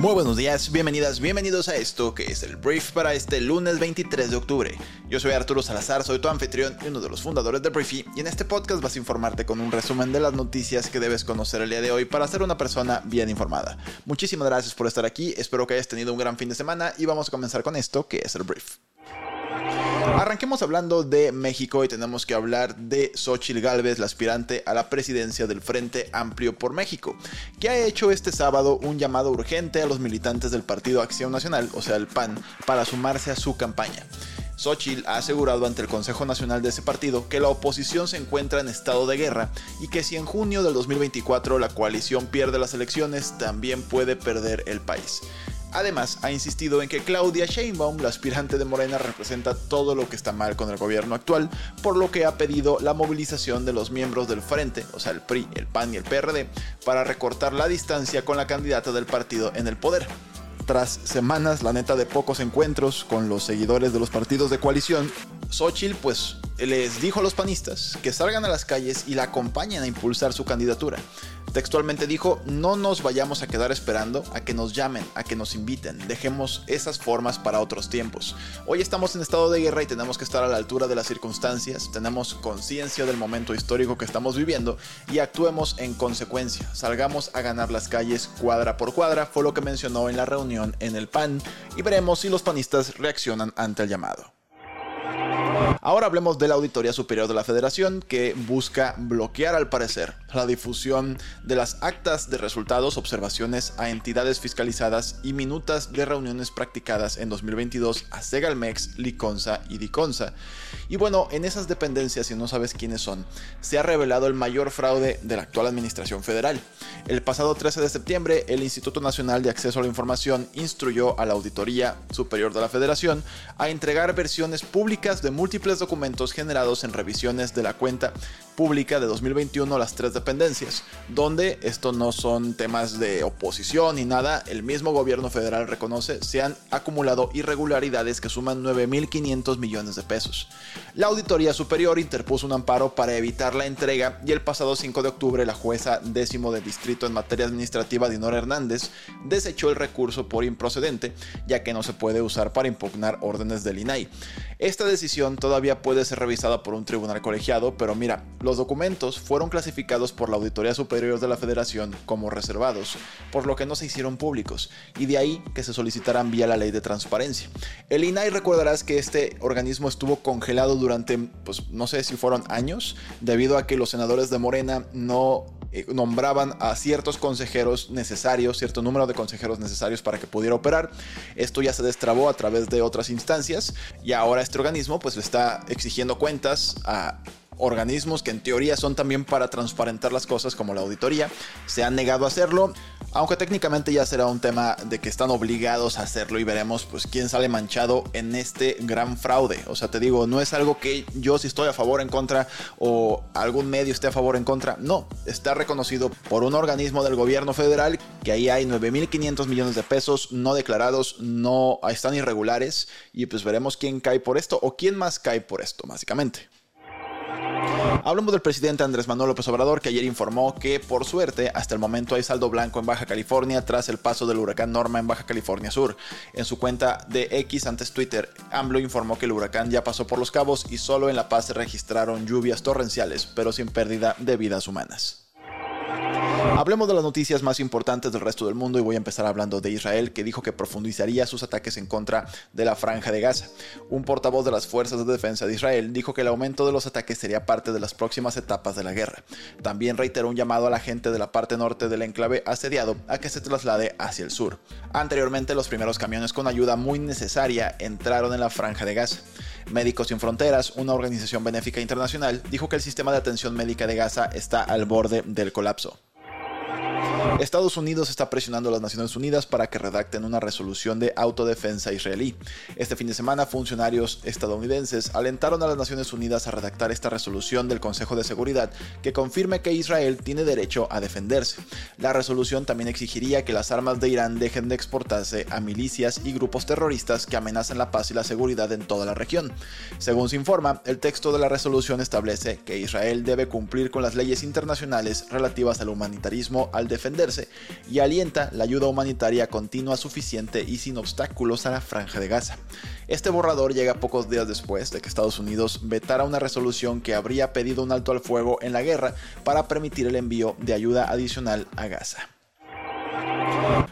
Muy buenos días, bienvenidas, bienvenidos a esto que es el brief para este lunes 23 de octubre. Yo soy Arturo Salazar, soy tu anfitrión y uno de los fundadores de Briefy y en este podcast vas a informarte con un resumen de las noticias que debes conocer el día de hoy para ser una persona bien informada. Muchísimas gracias por estar aquí, espero que hayas tenido un gran fin de semana y vamos a comenzar con esto que es el brief. Arranquemos hablando de México y tenemos que hablar de Xochitl Gálvez, la aspirante a la presidencia del Frente Amplio por México, que ha hecho este sábado un llamado urgente a los militantes del Partido Acción Nacional, o sea, el PAN, para sumarse a su campaña. Xochitl ha asegurado ante el Consejo Nacional de ese partido que la oposición se encuentra en estado de guerra y que si en junio del 2024 la coalición pierde las elecciones, también puede perder el país. Además, ha insistido en que Claudia Sheinbaum, la aspirante de Morena, representa todo lo que está mal con el gobierno actual, por lo que ha pedido la movilización de los miembros del frente, o sea, el PRI, el PAN y el PRD, para recortar la distancia con la candidata del partido en el poder. Tras semanas, la neta, de pocos encuentros con los seguidores de los partidos de coalición, Xochitl pues les dijo a los panistas que salgan a las calles y la acompañen a impulsar su candidatura. Textualmente dijo, no nos vayamos a quedar esperando a que nos llamen, a que nos inviten, dejemos esas formas para otros tiempos. Hoy estamos en estado de guerra y tenemos que estar a la altura de las circunstancias, tenemos conciencia del momento histórico que estamos viviendo y actuemos en consecuencia, salgamos a ganar las calles cuadra por cuadra, fue lo que mencionó en la reunión en el PAN y veremos si los panistas reaccionan ante el llamado. Ahora hablemos de la Auditoría Superior de la Federación que busca bloquear al parecer la difusión de las actas de resultados, observaciones a entidades fiscalizadas y minutas de reuniones practicadas en 2022 a Segalmex, Liconza y Diconza. Y bueno, en esas dependencias, si no sabes quiénes son, se ha revelado el mayor fraude de la actual administración federal. El pasado 13 de septiembre, el Instituto Nacional de Acceso a la Información instruyó a la Auditoría Superior de la Federación a entregar versiones públicas de múltiples documentos generados en revisiones de la cuenta pública de 2021 a las tres dependencias, donde esto no son temas de oposición ni nada, el mismo gobierno federal reconoce se han acumulado irregularidades que suman 9.500 millones de pesos. La Auditoría Superior interpuso un amparo para evitar la entrega y el pasado 5 de octubre la jueza décimo de distrito en materia administrativa Dinora Hernández desechó el recurso por improcedente, ya que no se puede usar para impugnar órdenes del INAI. Esta decisión todavía puede ser revisada por un tribunal colegiado, pero mira, los documentos fueron clasificados por la Auditoría Superior de la Federación como reservados, por lo que no se hicieron públicos, y de ahí que se solicitaran vía la ley de transparencia. El INAI recordarás que este organismo estuvo congelado durante, pues no sé si fueron años, debido a que los senadores de Morena no eh, nombraban a ciertos consejeros necesarios, cierto número de consejeros necesarios para que pudiera operar. Esto ya se destrabó a través de otras instancias y ahora este organismo pues está exigiendo cuentas a organismos que en teoría son también para transparentar las cosas como la auditoría, se han negado a hacerlo, aunque técnicamente ya será un tema de que están obligados a hacerlo y veremos pues quién sale manchado en este gran fraude. O sea, te digo, no es algo que yo si estoy a favor en contra o algún medio esté a favor en contra, no, está reconocido por un organismo del gobierno federal que ahí hay 9.500 millones de pesos no declarados, no están irregulares y pues veremos quién cae por esto o quién más cae por esto, básicamente. Hablamos del presidente Andrés Manuel López Obrador, que ayer informó que, por suerte, hasta el momento hay saldo blanco en Baja California tras el paso del huracán Norma en Baja California Sur. En su cuenta de X antes Twitter, AMLO informó que el huracán ya pasó por los cabos y solo en La Paz se registraron lluvias torrenciales, pero sin pérdida de vidas humanas. Hablemos de las noticias más importantes del resto del mundo y voy a empezar hablando de Israel, que dijo que profundizaría sus ataques en contra de la franja de Gaza. Un portavoz de las Fuerzas de Defensa de Israel dijo que el aumento de los ataques sería parte de las próximas etapas de la guerra. También reiteró un llamado a la gente de la parte norte del enclave asediado a que se traslade hacia el sur. Anteriormente, los primeros camiones con ayuda muy necesaria entraron en la franja de Gaza. Médicos Sin Fronteras, una organización benéfica internacional, dijo que el sistema de atención médica de Gaza está al borde del colapso. Estados Unidos está presionando a las Naciones Unidas para que redacten una resolución de autodefensa israelí. Este fin de semana, funcionarios estadounidenses alentaron a las Naciones Unidas a redactar esta resolución del Consejo de Seguridad que confirme que Israel tiene derecho a defenderse. La resolución también exigiría que las armas de Irán dejen de exportarse a milicias y grupos terroristas que amenazan la paz y la seguridad en toda la región. Según se informa, el texto de la resolución establece que Israel debe cumplir con las leyes internacionales relativas al humanitarismo al y alienta la ayuda humanitaria continua, suficiente y sin obstáculos a la franja de Gaza. Este borrador llega pocos días después de que Estados Unidos vetara una resolución que habría pedido un alto al fuego en la guerra para permitir el envío de ayuda adicional a Gaza.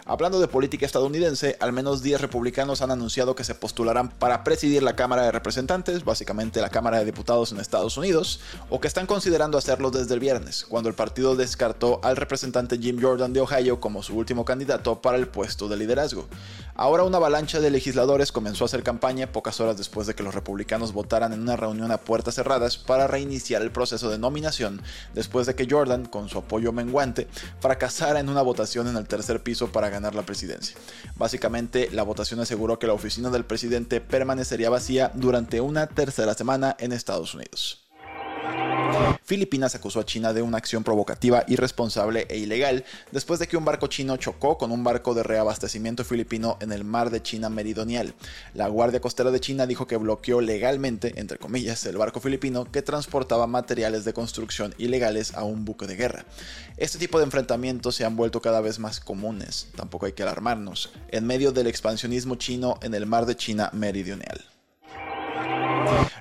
Hablando de política estadounidense, al menos 10 republicanos han anunciado que se postularán para presidir la Cámara de Representantes, básicamente la Cámara de Diputados en Estados Unidos, o que están considerando hacerlo desde el viernes, cuando el partido descartó al representante Jim Jordan de Ohio como su último candidato para el puesto de liderazgo. Ahora una avalancha de legisladores comenzó a hacer campaña pocas horas después de que los republicanos votaran en una reunión a puertas cerradas para reiniciar el proceso de nominación después de que Jordan, con su apoyo menguante, fracasara en una votación en el tercer piso ganar la presidencia. Básicamente, la votación aseguró que la oficina del presidente permanecería vacía durante una tercera semana en Estados Unidos. Filipinas acusó a China de una acción provocativa, irresponsable e ilegal después de que un barco chino chocó con un barco de reabastecimiento filipino en el mar de China meridional. La Guardia Costera de China dijo que bloqueó legalmente, entre comillas, el barco filipino que transportaba materiales de construcción ilegales a un buque de guerra. Este tipo de enfrentamientos se han vuelto cada vez más comunes, tampoco hay que alarmarnos, en medio del expansionismo chino en el mar de China meridional.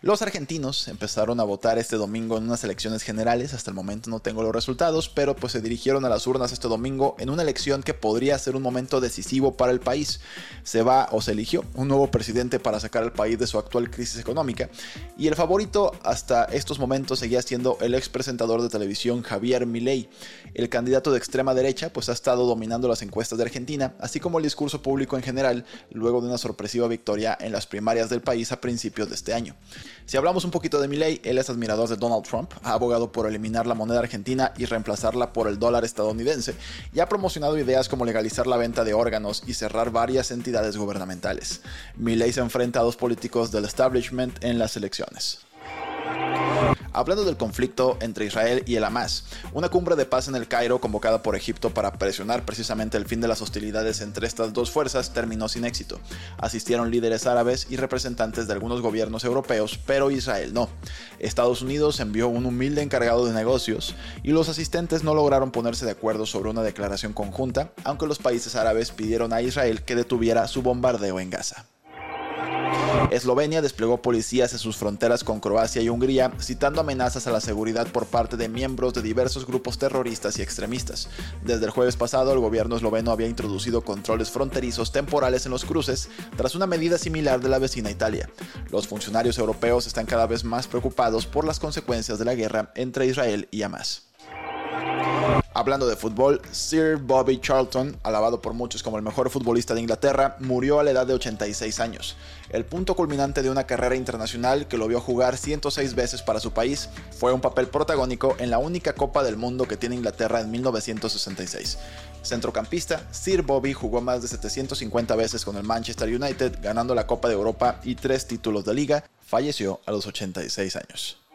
Los argentinos empezaron a votar este domingo en unas elecciones generales, hasta el momento no tengo los resultados, pero pues se dirigieron a las urnas este domingo en una elección que podría ser un momento decisivo para el país. Se va o se eligió un nuevo presidente para sacar al país de su actual crisis económica y el favorito hasta estos momentos seguía siendo el ex presentador de televisión Javier Milei. El candidato de extrema derecha pues ha estado dominando las encuestas de Argentina, así como el discurso público en general, luego de una sorpresiva victoria en las primarias del país a principios de este año. Si hablamos un poquito de Milley, él es admirador de Donald Trump, ha abogado por eliminar la moneda argentina y reemplazarla por el dólar estadounidense, y ha promocionado ideas como legalizar la venta de órganos y cerrar varias entidades gubernamentales. Milley se enfrenta a dos políticos del establishment en las elecciones. Hablando del conflicto entre Israel y el Hamas, una cumbre de paz en el Cairo convocada por Egipto para presionar precisamente el fin de las hostilidades entre estas dos fuerzas terminó sin éxito. Asistieron líderes árabes y representantes de algunos gobiernos europeos, pero Israel no. Estados Unidos envió un humilde encargado de negocios y los asistentes no lograron ponerse de acuerdo sobre una declaración conjunta, aunque los países árabes pidieron a Israel que detuviera su bombardeo en Gaza. Eslovenia desplegó policías en sus fronteras con Croacia y Hungría, citando amenazas a la seguridad por parte de miembros de diversos grupos terroristas y extremistas. Desde el jueves pasado, el gobierno esloveno había introducido controles fronterizos temporales en los cruces, tras una medida similar de la vecina Italia. Los funcionarios europeos están cada vez más preocupados por las consecuencias de la guerra entre Israel y Hamas. Hablando de fútbol, Sir Bobby Charlton, alabado por muchos como el mejor futbolista de Inglaterra, murió a la edad de 86 años. El punto culminante de una carrera internacional que lo vio jugar 106 veces para su país fue un papel protagónico en la única Copa del Mundo que tiene Inglaterra en 1966. Centrocampista, Sir Bobby jugó más de 750 veces con el Manchester United, ganando la Copa de Europa y tres títulos de liga. Falleció a los 86 años.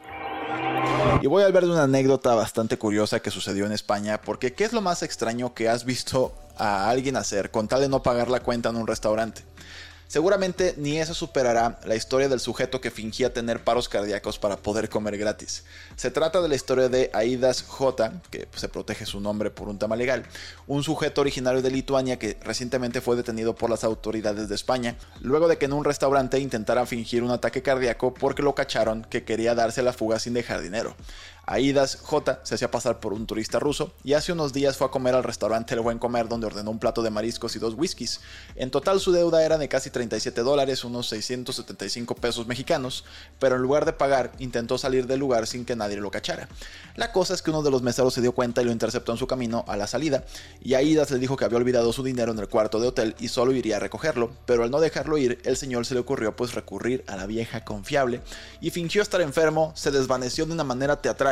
Y voy a hablar de una anécdota bastante curiosa que sucedió en España, porque ¿qué es lo más extraño que has visto a alguien hacer con tal de no pagar la cuenta en un restaurante? Seguramente ni eso superará la historia del sujeto que fingía tener paros cardíacos para poder comer gratis. Se trata de la historia de Aidas J, que se protege su nombre por un tema legal, un sujeto originario de Lituania que recientemente fue detenido por las autoridades de España, luego de que en un restaurante intentara fingir un ataque cardíaco porque lo cacharon que quería darse la fuga sin dejar dinero. Aidas J se hacía pasar por un turista ruso y hace unos días fue a comer al restaurante El Buen Comer donde ordenó un plato de mariscos y dos whiskies. En total su deuda era de casi 37 dólares, unos 675 pesos mexicanos, pero en lugar de pagar intentó salir del lugar sin que nadie lo cachara. La cosa es que uno de los meseros se dio cuenta y lo interceptó en su camino a la salida y Aidas le dijo que había olvidado su dinero en el cuarto de hotel y solo iría a recogerlo, pero al no dejarlo ir el señor se le ocurrió pues recurrir a la vieja confiable y fingió estar enfermo, se desvaneció de una manera teatral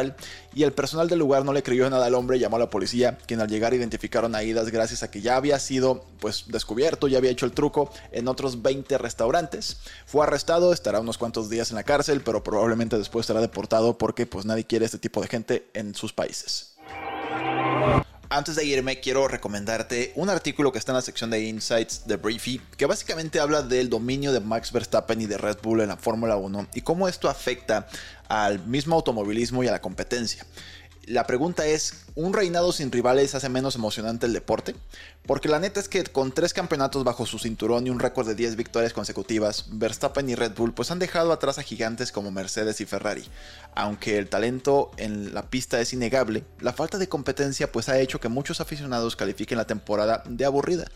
y el personal del lugar no le creyó nada al hombre y llamó a la policía, quien al llegar identificaron a Idas gracias a que ya había sido pues descubierto, ya había hecho el truco en otros 20 restaurantes. Fue arrestado, estará unos cuantos días en la cárcel, pero probablemente después será deportado porque pues nadie quiere este tipo de gente en sus países. Antes de irme, quiero recomendarte un artículo que está en la sección de Insights de Briefy, que básicamente habla del dominio de Max Verstappen y de Red Bull en la Fórmula 1 y cómo esto afecta al mismo automovilismo y a la competencia. La pregunta es, ¿un reinado sin rivales hace menos emocionante el deporte? Porque la neta es que con tres campeonatos bajo su cinturón y un récord de 10 victorias consecutivas, Verstappen y Red Bull pues han dejado atrás a gigantes como Mercedes y Ferrari. Aunque el talento en la pista es innegable, la falta de competencia pues ha hecho que muchos aficionados califiquen la temporada de aburrida.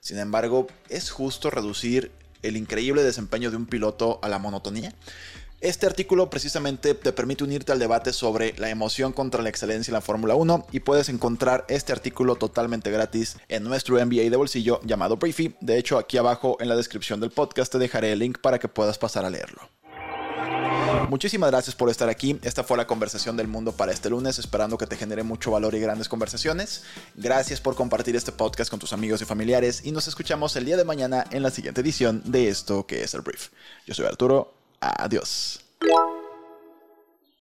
Sin embargo, ¿es justo reducir el increíble desempeño de un piloto a la monotonía? Este artículo precisamente te permite unirte al debate sobre la emoción contra la excelencia en la Fórmula 1 y puedes encontrar este artículo totalmente gratis en nuestro MBA de bolsillo llamado Briefy. De hecho, aquí abajo en la descripción del podcast te dejaré el link para que puedas pasar a leerlo. Muchísimas gracias por estar aquí. Esta fue la conversación del mundo para este lunes, esperando que te genere mucho valor y grandes conversaciones. Gracias por compartir este podcast con tus amigos y familiares y nos escuchamos el día de mañana en la siguiente edición de esto que es el brief. Yo soy Arturo Adiós.